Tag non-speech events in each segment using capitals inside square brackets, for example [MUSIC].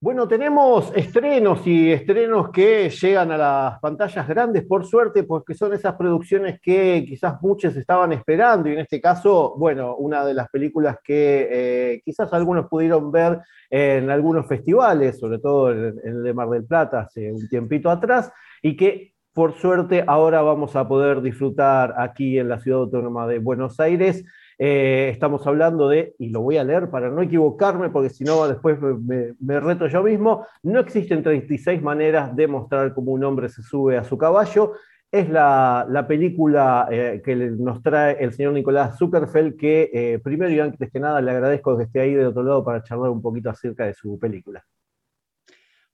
Bueno, tenemos estrenos y estrenos que llegan a las pantallas grandes, por suerte, porque son esas producciones que quizás muchos estaban esperando, y en este caso, bueno, una de las películas que eh, quizás algunos pudieron ver en algunos festivales, sobre todo en, el de Mar del Plata hace un tiempito atrás, y que por suerte ahora vamos a poder disfrutar aquí en la ciudad autónoma de Buenos Aires. Eh, estamos hablando de, y lo voy a leer para no equivocarme, porque si no después me, reto yo mismo, no existen 36 maneras de mostrar cómo un hombre se sube a su caballo. Es la, película eh, que nos trae el señor Nicolás Zuckerfeld, que eh, primero y antes que nada le agradezco que esté ahí de otro lado para charlar un poquito acerca de su película.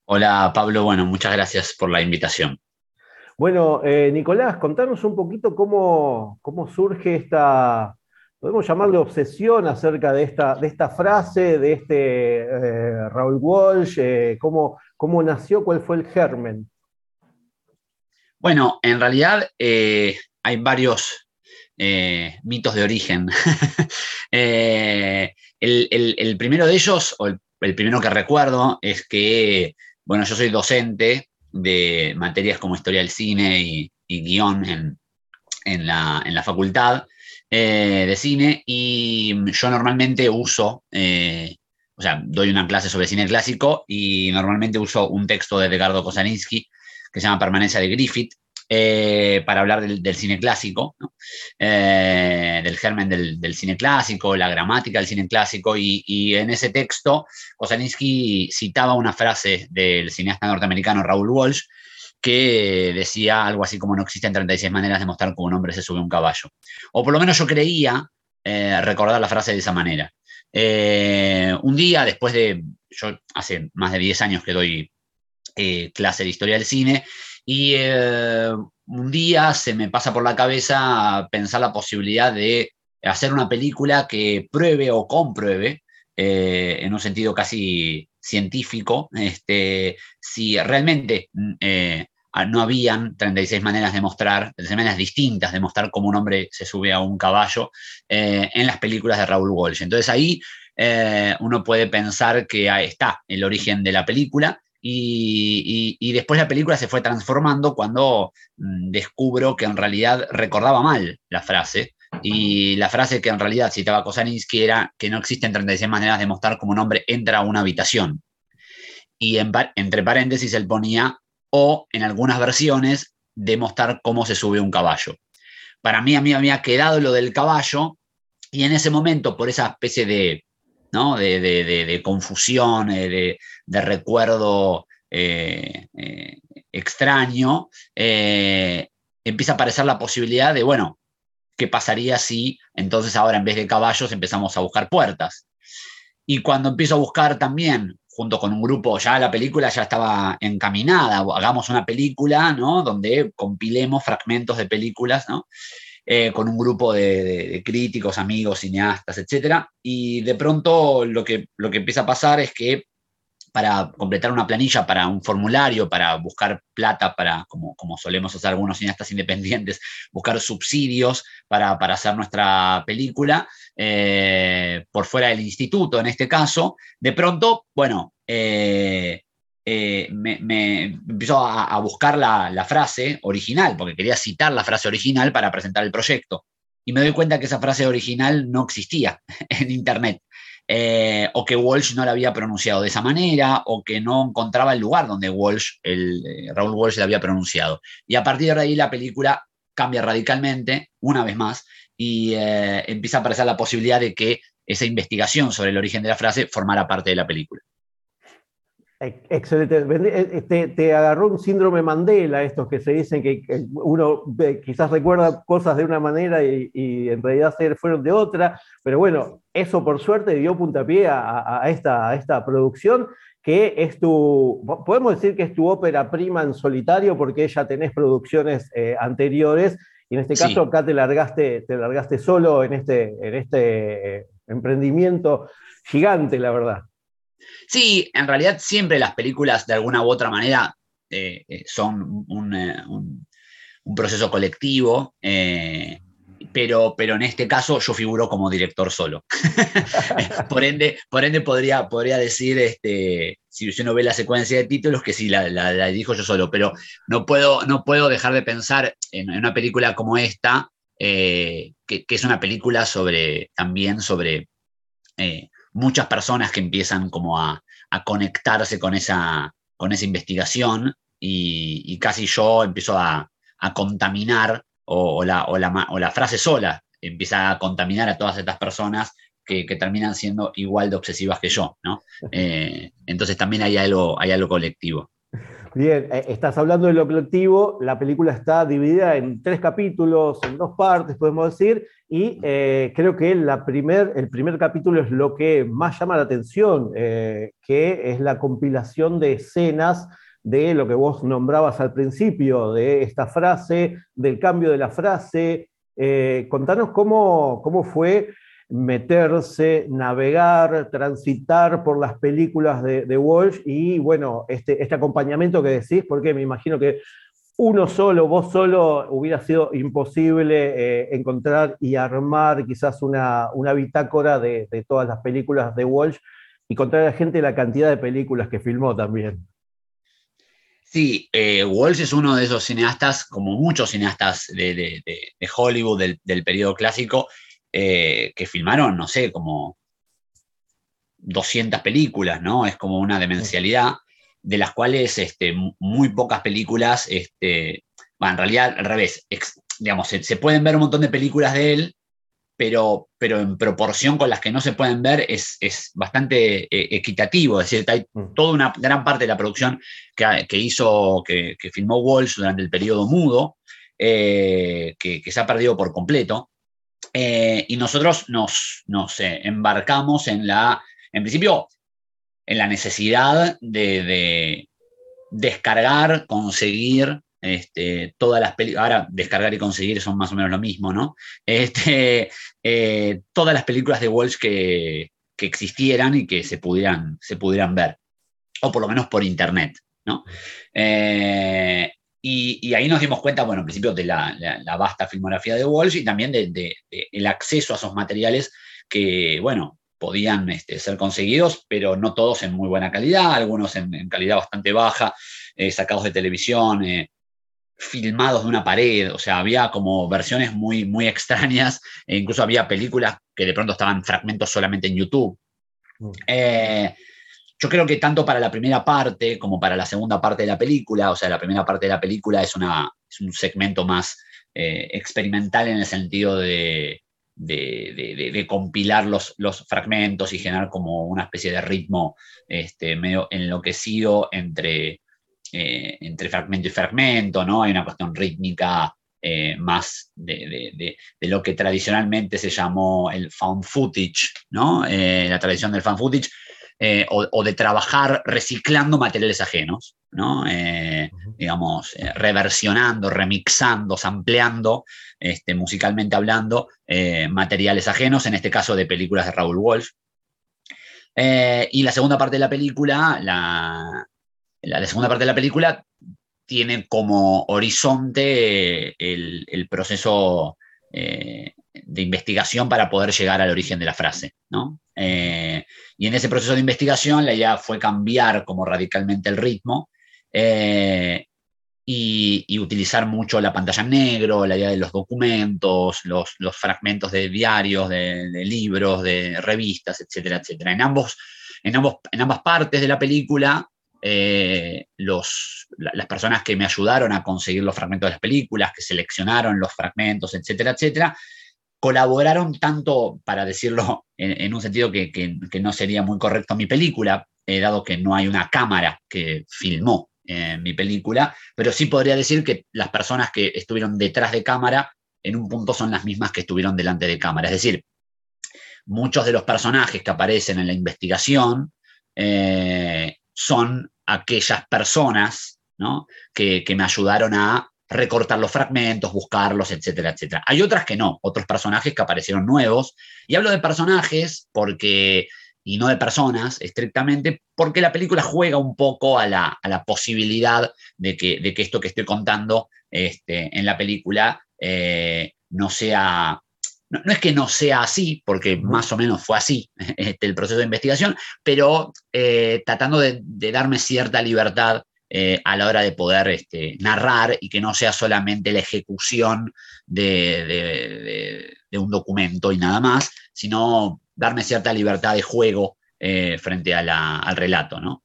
Hola Pablo, bueno, muchas gracias por la invitación. Bueno, Nicolás, contanos un poquito cómo, cómo surge esta, podemos llamarle obsesión acerca de esta, de esta frase, de este eh, Raúl Walsh, eh, cómo, nació, cuál fue el germen. Bueno, en realidad eh, hay varios mitos de origen. [LAUGHS] el, primero de ellos, o el, primero que recuerdo, es que, bueno, yo soy docente de materias como historia del cine y, guion en, la, en la facultad. Eh, de cine y yo normalmente uso, eh, o sea, doy una clase sobre cine clásico y normalmente uso un texto de Edgardo Kosaninsky que se llama Permanencia de Griffith, eh, para hablar del, cine clásico, del germen del, cine clásico, la gramática del cine clásico, y, y, en ese texto Kosaninsky citaba una frase del cineasta norteamericano Raúl Walsh, que decía algo así como no existen 36 maneras de mostrar cómo un hombre se sube a un caballo. O por lo menos yo creía eh, recordar la frase de esa manera. Eh, un día, después de, yo hace más de 10 años que doy eh, clase de historia del cine, y un día se me pasa por la cabeza pensar la posibilidad de hacer una película que pruebe o compruebe, en un sentido casi científico, este, si realmente no habían 36 maneras de mostrar, 36 maneras distintas de mostrar cómo un hombre se sube a un caballo eh, en las películas de Raúl Walsh. Entonces ahí eh, uno puede pensar que ahí está el origen de la película y, después la película se fue transformando cuando mm, descubro que en realidad recordaba mal la frase. Y la frase que en realidad citaba Kosaninsky era que no existen 36 maneras de mostrar cómo un hombre entra a una habitación. Y entre paréntesis él ponía o en algunas versiones demostrar cómo se sube un caballo. Para mí, a mí me había quedado lo del caballo y en ese momento, por esa especie de, ¿no? de, confusión, eh, de, recuerdo eh, eh, extraño, empieza a aparecer la posibilidad de, bueno, ¿qué pasaría si entonces ahora en vez de caballos empezamos a buscar puertas? Y cuando empiezo a buscar también junto con un grupo, ya la película ya estaba encaminada, hagamos una película, ¿no? Donde compilemos fragmentos de películas, ¿no? Eh, con un grupo de, críticos, amigos, cineastas, etc. Y de pronto lo que, lo que empieza a pasar es que para completar una planilla, para un formulario, para buscar plata, para, como, como solemos hacer algunos cineastas independientes, buscar subsidios para, hacer nuestra película, eh, por fuera del instituto en este caso, de pronto, bueno, eh, eh, me, empezó a, buscar la, frase original, porque quería citar la frase original para presentar el proyecto. Y me doy cuenta que esa frase original no existía [LAUGHS] en Internet. Eh, o que Walsh no la había pronunciado de esa manera, o que no encontraba el lugar donde Walsh, eh, Raúl Walsh la había pronunciado. Y a partir de ahí la película cambia radicalmente, una vez más, y eh, empieza a aparecer la posibilidad de que esa investigación sobre el origen de la frase formara parte de la película. Excelente. Te, agarró un síndrome Mandela, estos que se dicen que uno quizás recuerda cosas de una manera y, y en realidad fueron de otra, pero bueno, eso por suerte dio puntapié a, esta, esta producción que es tu, podemos decir que es tu ópera prima en solitario porque ya tenés producciones eh, anteriores y en este caso acá te largaste, te largaste solo en este, en este eh, emprendimiento gigante, la verdad. Sí, en realidad siempre las películas de alguna u otra manera eh, son un, proceso colectivo pero, pero en este caso yo figuro como director solo. [LAUGHS] por ende, por ende podría, podría decir, este, si uno ve la secuencia de títulos, que sí, la, la, dijo yo solo, pero no puedo, no puedo dejar de pensar en, una película como esta, eh, que, es una película sobre, también sobre eh, muchas personas que empiezan como a, conectarse con esa, con esa investigación y, casi yo empiezo a, a contaminar o, la, o, la, frase sola empieza a contaminar a todas estas personas que, terminan siendo igual de obsesivas que yo, ¿no? [LAUGHS] Eh, entonces también hay algo, hay algo colectivo. Bien, eh, estás hablando de lo colectivo, la película está dividida en tres capítulos, en dos partes, podemos decir, y eh, creo que primer, el primer capítulo es lo que más llama la atención, que es la compilación de escenas de lo que vos nombrabas al principio, de esta frase, del cambio de la frase. Eh, contanos cómo, cómo fue meterse, navegar, transitar por las películas de, Walsh y bueno, este, este acompañamiento que decís, porque me imagino que uno solo, vos solo, hubiera sido imposible eh, encontrar y armar quizás una, una bitácora de, de, todas las películas de Walsh y contar a la gente la cantidad de películas que filmó también. Sí, eh, Walsh es uno de esos cineastas, como muchos cineastas de, Hollywood del, periodo clásico, eh, que filmaron, no sé, como 200 películas, ¿no? Es como una demencialidad, de las cuales este, muy pocas películas, este, en realidad al revés, digamos, se, pueden ver un montón de películas de él, pero, pero en proporción con las que no se pueden ver es, bastante eh, equitativo. Es decir, hay mm. toda una gran parte de la producción que, hizo, que, filmó Walsh durante el periodo mudo, eh, que, se ha perdido por completo. Eh, y nosotros nos, nos embarcamos en la, en principio, en la necesidad de descargar, conseguir este, todas las películas, ahora descargar y conseguir son más o menos lo mismo, ¿no? Este, eh, todas las películas de Walsh que, existieran y que se pudieran, se pudieran ver, o por lo menos por internet, ¿no? Eh, y, ahí nos dimos cuenta, bueno, en principio de la, vasta filmografía de Walsh y también del de, el acceso a esos materiales que, bueno, podían este, ser conseguidos, pero no todos en muy buena calidad, algunos en, calidad bastante baja, eh, sacados de televisión, filmados de una pared, o sea, había como versiones muy, muy extrañas, e incluso había películas que de pronto estaban fragmentos solamente en YouTube. Mm. Eh, yo creo que tanto para la primera parte como para la segunda parte de la película, o sea, la primera parte de la película es, una, un segmento más eh, experimental en el sentido de, de, compilar los, los, fragmentos y generar como una especie de ritmo este, medio enloquecido entre eh, entre fragmento y fragmento, ¿no? Hay una cuestión rítmica eh, más de, lo que tradicionalmente se llamó el found footage, ¿no? La tradición del found footage, o, de trabajar reciclando materiales ajenos, ¿no? digamos, reversionando, remixando, sampleando, este, musicalmente hablando, materiales ajenos, en este caso de películas de Raúl Wolf. y la segunda parte de la película, la, la, segunda parte de la película tiene como horizonte el, proceso eh, de investigación para poder llegar al origen de la frase. Y en ese proceso de investigación la idea fue cambiar como radicalmente el ritmo eh, y, utilizar mucho la pantalla en negro, la idea de los documentos, los, fragmentos de diarios, de, libros, de revistas, etcétera, etcétera. En, ambos, en, ambos, en ambas partes de la película eh, los, las personas que me ayudaron a conseguir los fragmentos de las películas, que seleccionaron los fragmentos, etcétera, etcétera, colaboraron tanto, para decirlo en, un sentido que, no sería muy correcto mi película, eh, dado que no hay una cámara que filmó eh, mi película, pero sí podría decir que las personas que estuvieron detrás de cámara en un punto son las mismas que estuvieron delante de cámara. Es decir, muchos de los personajes que aparecen en la investigación son aquellas personas que, me ayudaron a recortar los fragmentos, buscarlos, etcétera, etcétera. Hay otras que no, otros personajes que aparecieron nuevos. Y hablo de personajes porque, y no de personas estrictamente, porque la película juega un poco a la, posibilidad de que, de que, esto que estoy contando este, en la película eh, no sea no, es que no sea así, porque más o menos fue así [LAUGHS] este, el proceso de investigación, pero eh, tratando de, darme cierta libertad eh, a la hora de poder este, narrar y que no sea solamente la ejecución de, un documento y nada más, sino darme cierta libertad de juego eh, frente al relato, ¿no?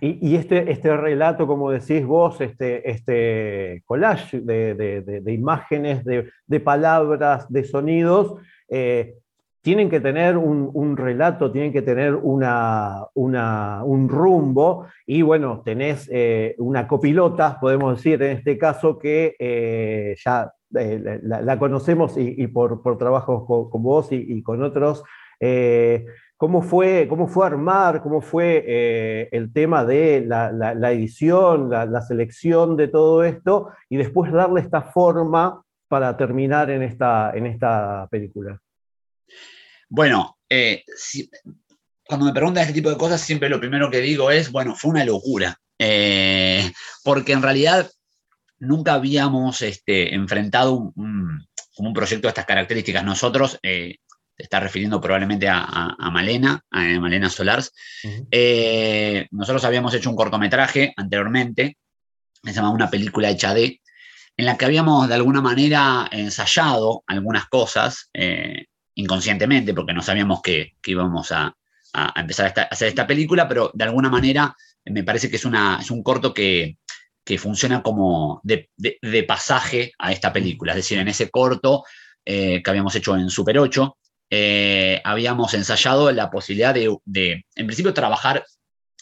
Y, este, este relato, como decís vos, este, este collage de, imágenes, de, palabras, de sonidos, eh, tienen que tener un, relato, tienen que tener un rumbo y bueno, tenés eh, una copilota, podemos decir en este caso, que eh, ya la, conocemos y, por, por trabajos con, vos y, con otros. ¿Cómo fue, cómo fue armar, cómo fue eh, el tema de la, edición, la, selección de todo esto y después darle esta forma para terminar en esta, en esta película? Bueno, eh, cuando me preguntan este tipo de cosas, siempre lo primero que digo es, bueno, fue una locura, eh, porque en realidad nunca habíamos este, enfrentado un, un, proyecto de estas características. Nosotros está refiriendo probablemente a, Malena, a Malena Solars. Eh, nosotros habíamos hecho un cortometraje anteriormente, se llamaba Una película hecha de, en la que habíamos de alguna manera ensayado algunas cosas eh, inconscientemente, porque no sabíamos que, íbamos a, empezar a, hacer esta película, pero de alguna manera me parece que es, una, es un corto que, funciona como de, pasaje a esta película. Es decir, en ese corto eh, que habíamos hecho en Super 8, eh, habíamos ensayado la posibilidad de, en principio, trabajar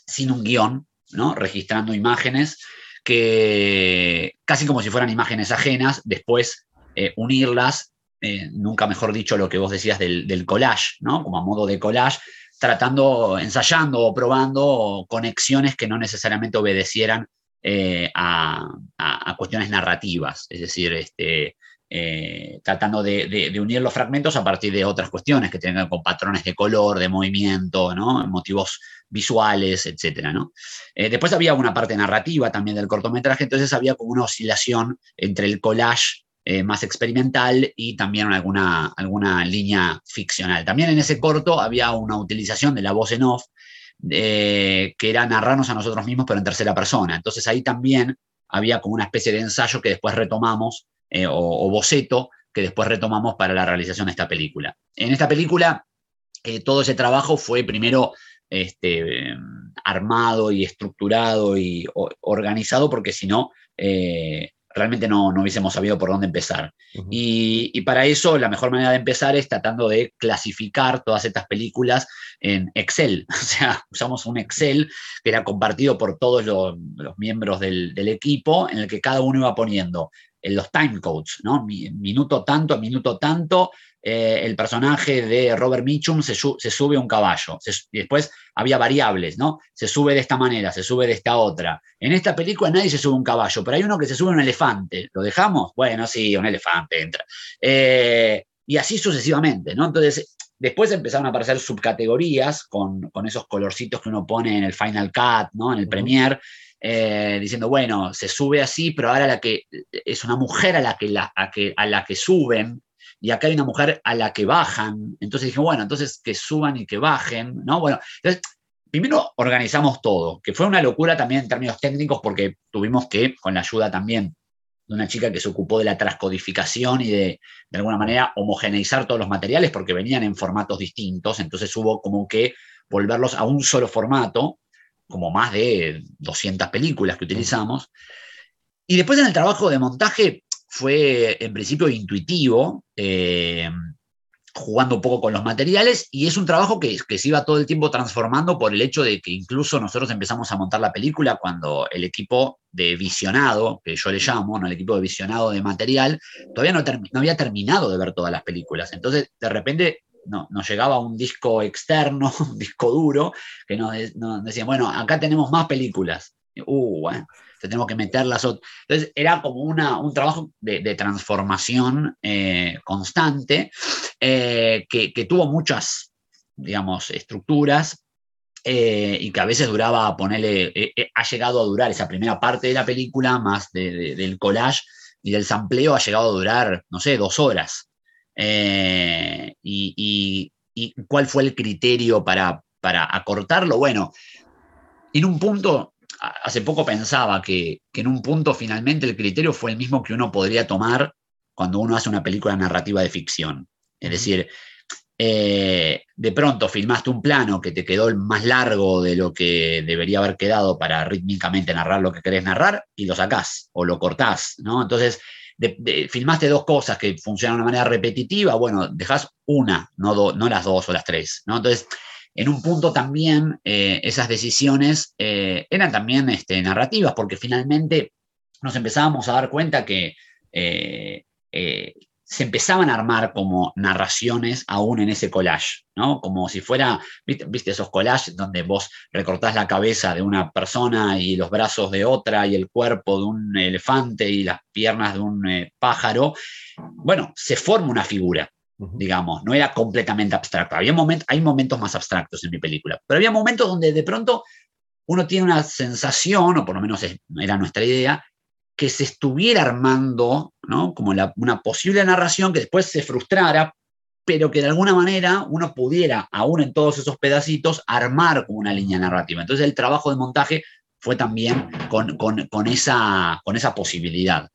sin un guion, ¿no? registrando imágenes que casi como si fueran imágenes ajenas, después eh, unirlas, eh, nunca mejor dicho lo que vos decías del, collage, ¿no? como a modo de collage, tratando, ensayando o probando conexiones que no necesariamente obedecieran a, a, cuestiones narrativas, es decir, este, eh, tratando de, unir los fragmentos a partir de otras cuestiones que ver con patrones de color, de movimiento, motivos visuales, etc. Eh, después había una parte narrativa también del cortometraje, entonces había como una oscilación entre el collage eh, más experimental y también alguna, alguna línea ficcional. También en ese corto había una utilización de la voz en off, que era narrarnos a nosotros mismos, pero en tercera persona. Entonces ahí también había como una especie de ensayo que después retomamos eh, o, boceto que después retomamos para la realización de esta película. En esta película, eh, todo ese trabajo fue primero este, armado y estructurado y organizado, porque si no, eh, realmente no, no, hubiésemos sabido por dónde empezar. y, y, para eso, la mejor manera de empezar es tratando de clasificar todas estas películas en Excel. [LAUGHS] O sea, usamos un Excel que era compartido por todos los, los miembros del, del, equipo, en el que cada uno iba poniendo en los time codes, ¿no? Minuto tanto, minuto tanto, eh, el personaje de Robert Mitchum se, sube a un caballo. y después había variables, ¿no? Se sube de esta manera, se sube de esta otra. En esta película nadie se sube a un caballo, pero hay uno que se sube a un elefante. ¿Lo dejamos? Bueno, sí, un elefante entra. Eh, y así sucesivamente, ¿no? Entonces, después empezaron a aparecer subcategorías con, esos colorcitos que uno pone en el Final Cut, ¿no? En el Premiere. Eh, diciendo, bueno, se sube así, pero ahora la que es una mujer a la que, la, a, que, a la que suben y acá hay una mujer a la que bajan. Entonces dije, bueno, entonces que suban y que bajen, ¿no? Bueno, entonces, primero organizamos todo, que fue una locura también en términos técnicos porque tuvimos que, con la ayuda también de una chica que se ocupó de la transcodificación y de, de alguna manera, homogeneizar todos los materiales porque venían en formatos distintos, entonces hubo como que volverlos a un solo formato como más de 200 películas que utilizamos. Y después en el trabajo de montaje fue en principio intuitivo, eh, jugando un poco con los materiales, y es un trabajo que, que, se iba todo el tiempo transformando por el hecho de que incluso nosotros empezamos a montar la película cuando el equipo de visionado, que yo le llamo, ¿no? el equipo de visionado de material, todavía no, no había terminado de ver todas las películas. Entonces, de repente nos llegaba un disco externo, [LAUGHS] un disco duro, que nos, decían, bueno, acá tenemos más películas. Uh, bueno, tenemos que meterlas. Entonces era como una, un trabajo de, transformación eh, constante eh, que, tuvo muchas, digamos, estructuras eh, y que a veces duraba, ponerle, ha llegado a durar esa primera parte de la película, más del collage y del sampleo, ha llegado a durar, no sé, dos horas. Y, cuál fue el criterio para, para acortarlo? Bueno, en un punto, hace poco pensaba que, que en un punto finalmente el criterio fue el mismo que uno podría tomar cuando uno hace una película narrativa de ficción. Es decir, eh, de pronto filmaste un plano que te quedó más largo de lo que debería haber quedado para rítmicamente narrar lo que querés narrar y lo sacás o lo cortás, ¿no? Entonces, filmaste dos cosas que funcionan de una manera repetitiva, bueno, dejás una, no, no las dos o las tres, ¿no? Entonces, en un punto también eh, esas decisiones eh, eran también este, narrativas, porque finalmente nos empezábamos a dar cuenta que se empezaban a armar como narraciones aún en ese collage, ¿no? Como si fuera, ¿viste, esos collages donde vos recortás la cabeza de una persona y los brazos de otra y el cuerpo de un elefante y las piernas de un eh, pájaro? Bueno, se forma una figura, digamos, no era completamente abstracto. Había hay momentos más abstractos en mi película, pero había momentos donde de pronto uno tiene una sensación, o por lo menos era nuestra idea, que se estuviera armando ¿no? como una posible narración que después se frustrara, pero que de alguna manera uno pudiera, aún en todos esos pedacitos, armar como una línea narrativa. Entonces el trabajo de montaje fue también con, con, esa, con esa posibilidad.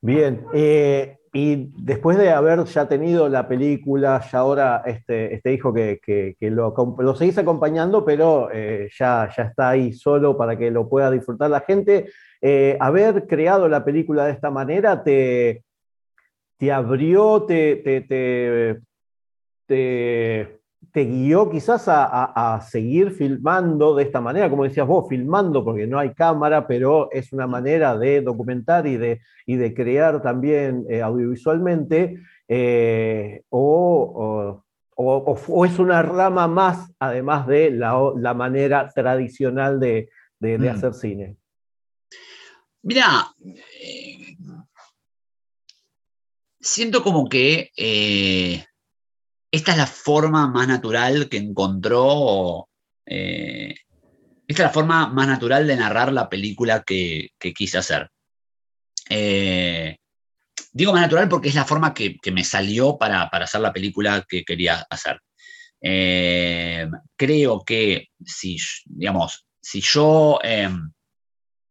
Bien, eh, y después de haber ya tenido la película, ya ahora este, este hijo que, lo, seguís acompañando, pero eh, ya, ya está ahí solo para que lo pueda disfrutar la gente, eh, haber creado la película de esta manera te, te abrió, te, guió quizás a, seguir filmando de esta manera, como decías vos, filmando porque no hay cámara, pero es una manera de documentar y de, y de crear también eh, audiovisualmente, eh, o, o, es una rama más, además de la, manera tradicional de, de mm. hacer cine. Mira, eh, siento como que esta es la forma más natural que encontró, eh, esta es la forma más natural de narrar la película que, quise hacer. digo más natural porque es la forma que, me salió para, hacer la película que quería hacer. creo que si, digamos, si yo em,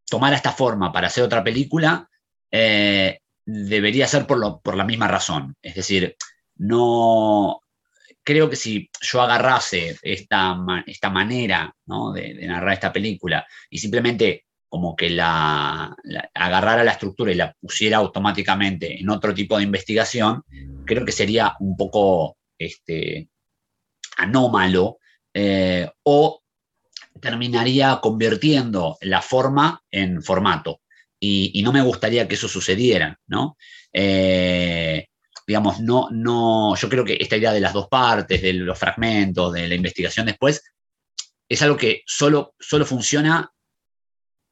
tomara esta forma para hacer otra película, eh, debería ser por, por, la misma razón. Es decir, no creo que si yo agarrase esta, esta manera de, narrar esta película y simplemente como que la, agarrara la estructura y la pusiera automáticamente en otro tipo de investigación, creo que sería un poco este, anómalo eh, o terminaría convirtiendo la forma en formato. Y, no me gustaría que eso sucediera, ¿no? Eh, digamos, no, no, yo creo que esta idea de las dos partes, de los fragmentos, de la investigación después, es algo que solo, solo funciona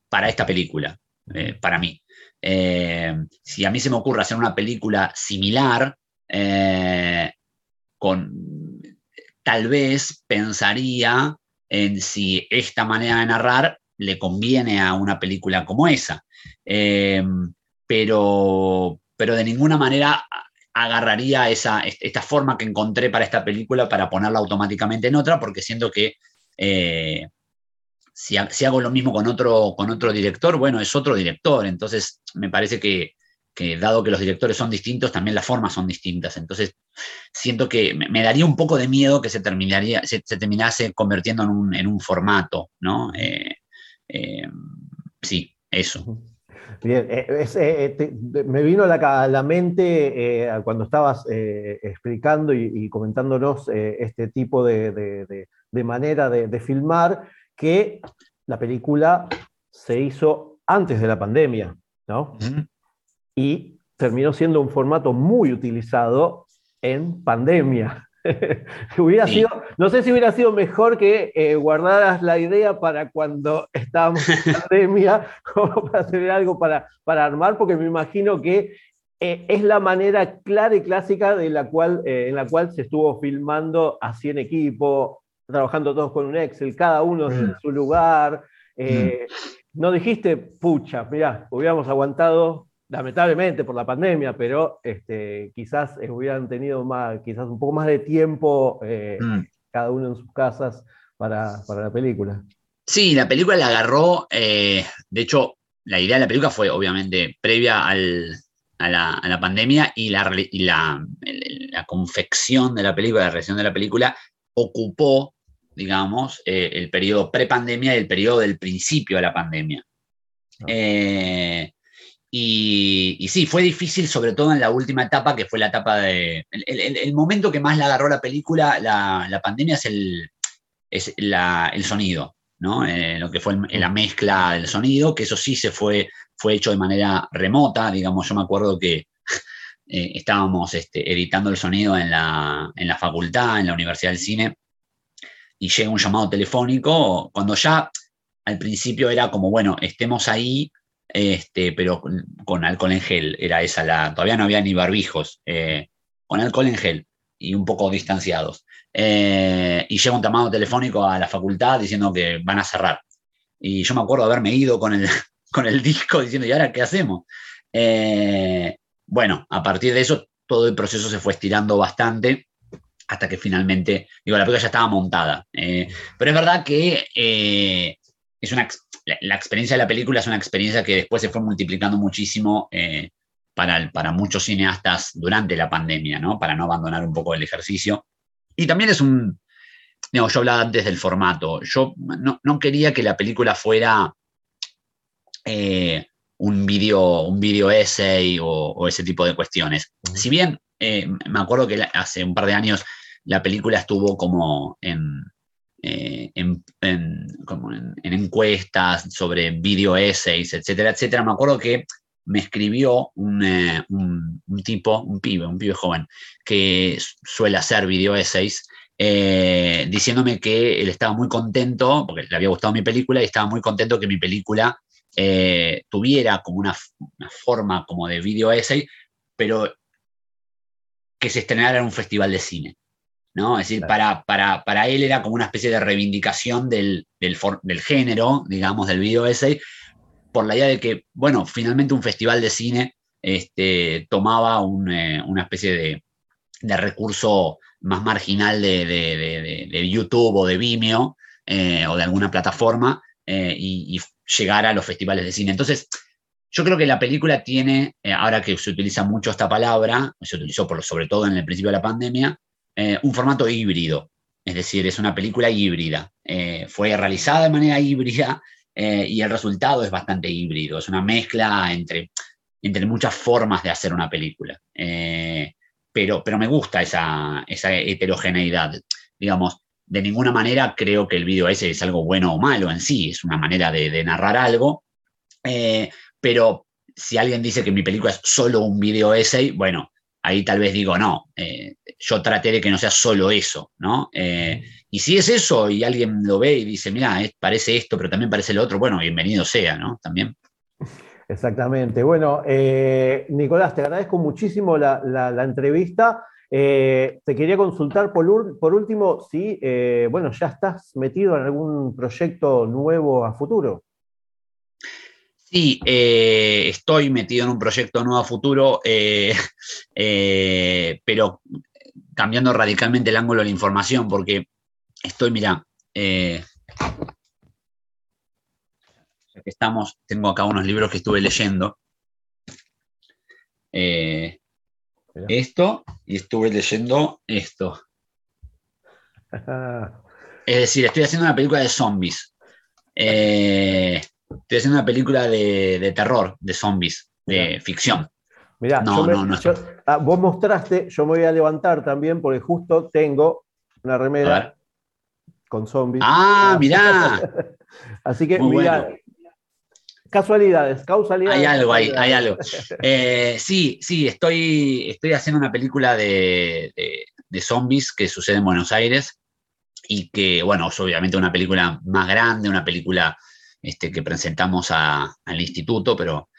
para esta película, eh, para mí. Eh, si a mí se me ocurre hacer una película similar, con, tal vez pensaría en si esta manera de narrar le conviene a una película como esa. Pero, pero de ninguna manera agarraría esa, esta forma que encontré para esta película para ponerla automáticamente en otra, porque siento que eh, si, hago lo mismo con otro, con otro director, bueno, es otro director. Entonces, me parece que, dado que los directores son distintos, también las formas son distintas. Entonces, siento que me, daría un poco de miedo que se, terminaría, se, terminase convirtiendo en un, formato, ¿no? Eh, eh, sí, eso. Bien, eh, me vino a la, mente cuando estabas explicando y, comentándonos este tipo de, manera de, filmar, que la película se hizo antes de la pandemia, ¿no? y terminó siendo un formato muy utilizado en pandemia. [LAUGHS] hubiera sido, no sé si hubiera sido mejor que eh, guardaras la idea para cuando [LAUGHS] estábamos en pandemia, [LAUGHS] como para hacer algo para, para armar, porque me imagino que eh, es la manera clara y clásica de la cual, eh, en la cual se estuvo filmando así en equipo, trabajando todos con un Excel, cada uno en mm. su lugar. Mm. No dijiste, pucha, mira, hubiéramos aguantado lamentablemente por la pandemia, pero este, quizás eh, hubieran tenido más, quizás un poco más de tiempo eh, mm. cada uno en sus casas para, la película. Sí, la película la agarró, eh, de hecho, la idea de la película fue obviamente previa a, la, pandemia y, la, la, confección de la película, la reacción de la película, ocupó, digamos, el periodo pre-pandemia y el periodo del principio de la pandemia. Ah. Y, sí, fue difícil, sobre todo en la última etapa, que fue la etapa de. El, momento que más la agarró la película, la, pandemia, es el, es el sonido, ¿no? Eh, lo que fue la mezcla del sonido, que eso sí se fue, fue hecho de manera remota, digamos. Yo me acuerdo que [LAUGHS] eh, estábamos este, editando el sonido en la, en la facultad, en la Universidad del Cine, y llega un llamado telefónico, cuando ya al principio era como, bueno, estemos ahí este, pero con, alcohol en gel, era esa la, todavía no había ni barbijos, eh, con alcohol en gel y un poco distanciados. Eh, y llega un llamado telefónico a la facultad diciendo que van a cerrar. Y yo me acuerdo haberme ido con el, [LAUGHS] con el disco diciendo, ¿y ahora qué hacemos? Eh, bueno, a partir de eso todo el proceso se fue estirando bastante hasta que finalmente, digo, la película ya estaba montada. pero es verdad que es una, la, experiencia de la película es una experiencia que después se fue multiplicando muchísimo eh, para, para muchos cineastas durante la pandemia, ¿no? Para no abandonar un poco el ejercicio. Y también es un, yo hablaba antes del formato, yo no, quería que la película fuera eh, un video, un video essay o, ese tipo de cuestiones. Si bien eh, me acuerdo que hace un par de años la película estuvo como en, eh, en, como en, encuestas sobre video essays, etcétera, etcétera. Me acuerdo que me escribió un, eh, tipo, un pibe, un pibe joven, que suele hacer video essays, eh, diciéndome que él estaba muy contento, porque le había gustado mi película, y estaba muy contento que mi película tuviera como una, una, forma como de video essay, pero que se estrenara en un festival de cine. ¿No? Es decir, para, para, él era como una especie de reivindicación del, género, digamos, del video essay, por la idea de que, bueno, finalmente un festival de cine este, tomaba eh, una especie de, recurso más marginal de, YouTube o de Vimeo eh, o de alguna plataforma eh, y, llegar a los festivales de cine. Entonces, yo creo que la película tiene, ahora que se utiliza mucho esta palabra, se utilizó por, sobre todo en el principio de la pandemia, eh, un formato híbrido, es decir, es una película híbrida. Eh, fue realizada de manera híbrida eh, y el resultado es bastante híbrido, es una mezcla entre, entre muchas formas de hacer una película. pero, pero me gusta esa, esa heterogeneidad. Digamos, de ninguna manera creo que el video ese es algo bueno o malo en sí, es una manera de, de narrar algo, pero si alguien dice que mi película es solo un video essay, bueno, ahí tal vez digo, no, eh, yo traté de que no sea solo eso, ¿no? Eh, y si es eso y alguien lo ve y dice, mira, parece esto, pero también parece lo otro, bueno, bienvenido sea, ¿no? También. Exactamente. Bueno, eh, Nicolás, te agradezco muchísimo la, entrevista. te quería consultar por, por último si, bueno, ya estás metido en algún proyecto nuevo a futuro. Sí, eh, estoy metido en un proyecto nuevo a futuro, eh, [LAUGHS] eh, pero cambiando radicalmente el ángulo de la información, porque estoy, mira, estamos, tengo acá unos libros que estuve leyendo. esto, y estuve leyendo esto. [LAUGHS] Es decir, estoy haciendo una película de zombies. Estoy haciendo una película de, terror, de zombies, de ficción. Mirá, no, no, no, ah, vos mostraste, yo me voy a levantar también porque justo tengo una remera con zombies. Ah, mirá. [LAUGHS] Así que, mirá, casualidades, causalidades. Hay algo, hay, hay algo. [LAUGHS] Eh, sí, sí, estoy, estoy haciendo una película de, de, zombies que sucede en Buenos Aires y que, bueno, es obviamente una película más grande, una película este, que presentamos al instituto, pero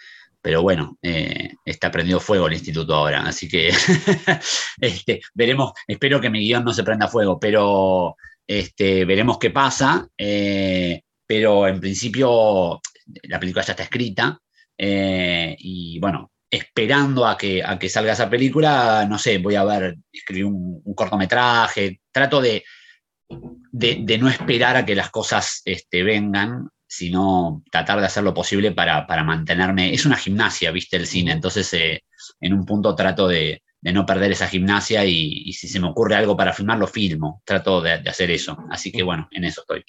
pero bueno, eh, está prendido fuego el instituto ahora, así que [LAUGHS] este, veremos, espero que mi guion no se prenda fuego, pero este, veremos qué pasa, eh, pero en principio la película ya está escrita eh, y bueno, esperando a que, a que salga esa película, no sé, voy a ver, escribir un, cortometraje, trato de, de, no esperar a que las cosas vengan, sino tratar de hacer lo posible para, mantenerme. Es una gimnasia, viste, el cine, entonces eh, en un punto trato de, no perder esa gimnasia y, si se me ocurre algo para filmar, lo filmo, trato de, hacer eso. Así que bueno, en eso estoy.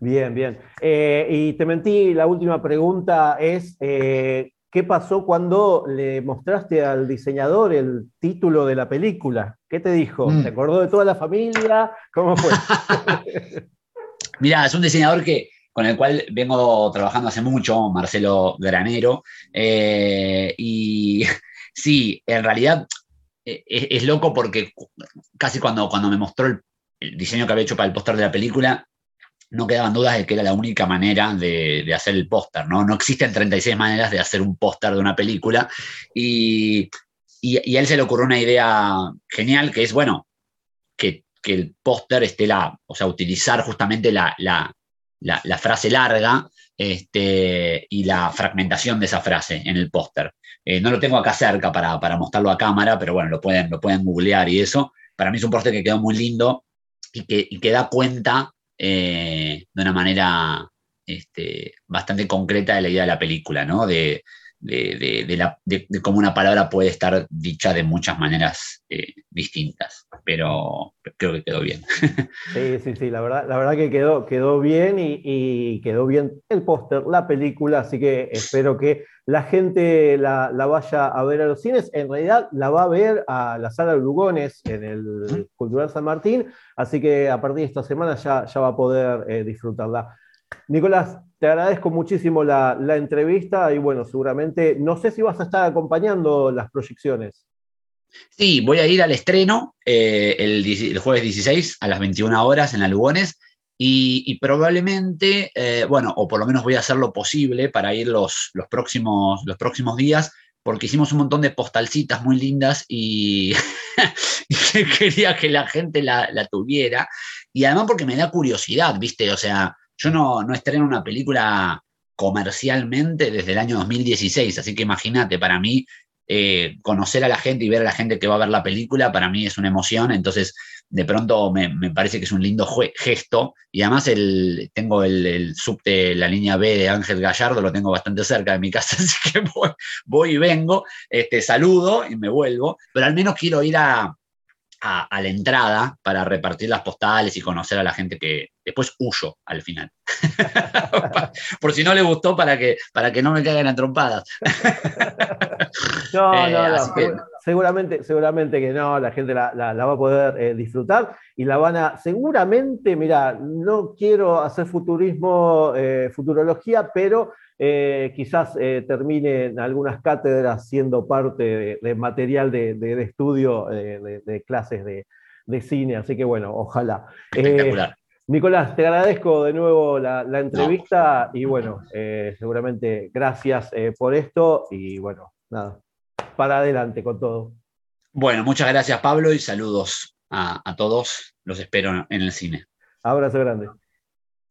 Bien, bien. Eh, y te mentí, la última pregunta es, eh, ¿qué pasó cuando le mostraste al diseñador el título de la película? ¿Qué te dijo? Mm. ¿Te acordó de toda la familia? ¿Cómo fue? [LAUGHS] Mira, es un diseñador que, con el cual vengo trabajando hace mucho, Marcelo Granero. Eh, y [LAUGHS] sí, en realidad eh, es, loco porque casi cuando, cuando me mostró el, diseño que había hecho para el póster de la película, no quedaban dudas de que era la única manera de, hacer el póster, ¿no? No existen 36 maneras de hacer un póster de una película. Y, y, a él se le ocurrió una idea genial, que es, bueno, que, el póster esté la, o sea, utilizar justamente la, frase larga este, y la fragmentación de esa frase en el póster. Eh, no lo tengo acá cerca para, mostrarlo a cámara, pero bueno, lo pueden, lo pueden googlear y eso. Para mí es un póster que quedó muy lindo y que, da cuenta eh, de una manera este, bastante concreta de la idea de la película, ¿no? De, de, cómo una palabra puede estar dicha de muchas maneras eh, distintas, pero creo que quedó bien. [LAUGHS] Sí, sí, sí, la verdad, la verdad que quedó, quedó bien y, quedó bien el póster, la película, así que espero que la gente la, vaya a ver a los cines. En realidad la va a ver a la sala de Lugones en el Cultural San Martín, así que a partir de esta semana ya, ya va a poder eh, disfrutarla. Nicolás, te agradezco muchísimo la, entrevista y bueno, seguramente, no sé si vas a estar acompañando las proyecciones. Sí, voy a ir al estreno eh, el, jueves 16 a las 21 horas en la Lugones y, probablemente, eh, bueno, o por lo menos voy a hacer lo posible para ir los, los, próximos, los próximos días porque hicimos un montón de postalcitas muy lindas y, [LAUGHS] quería que la gente la, la tuviera y además porque me da curiosidad, ¿viste? O sea, yo no, no estreno una película comercialmente desde el año 2016, así que imagínate, para mí eh, conocer a la gente y ver a la gente que va a ver la película, para mí es una emoción, entonces de pronto me, parece que es un lindo gesto y además el, tengo el, el, subte, la línea B de Ángel Gallardo, lo tengo bastante cerca de mi casa, [LAUGHS] así que voy, y vengo, este, saludo y me vuelvo, pero al menos quiero ir a, a, la entrada para repartir las postales y conocer a la gente que después huyo al final. [LAUGHS] Por si no le gustó para que, para que no me caigan a trompadas. [LAUGHS] no, no, no. Eh, seguramente, seguramente que no, la gente la, va a poder eh, disfrutar y la van a, seguramente, mira, no quiero hacer futurismo, eh, futurología, pero eh, quizás eh, termine algunas cátedras siendo parte de, material de, estudio de, clases de, cine, así que bueno, ojalá. Eh, Nicolás, te agradezco de nuevo la, entrevista y bueno, seguramente gracias por esto y bueno, nada, para adelante con todo. Bueno, muchas gracias Pablo y saludos a, a todos, los espero en el cine. Abrazo grande.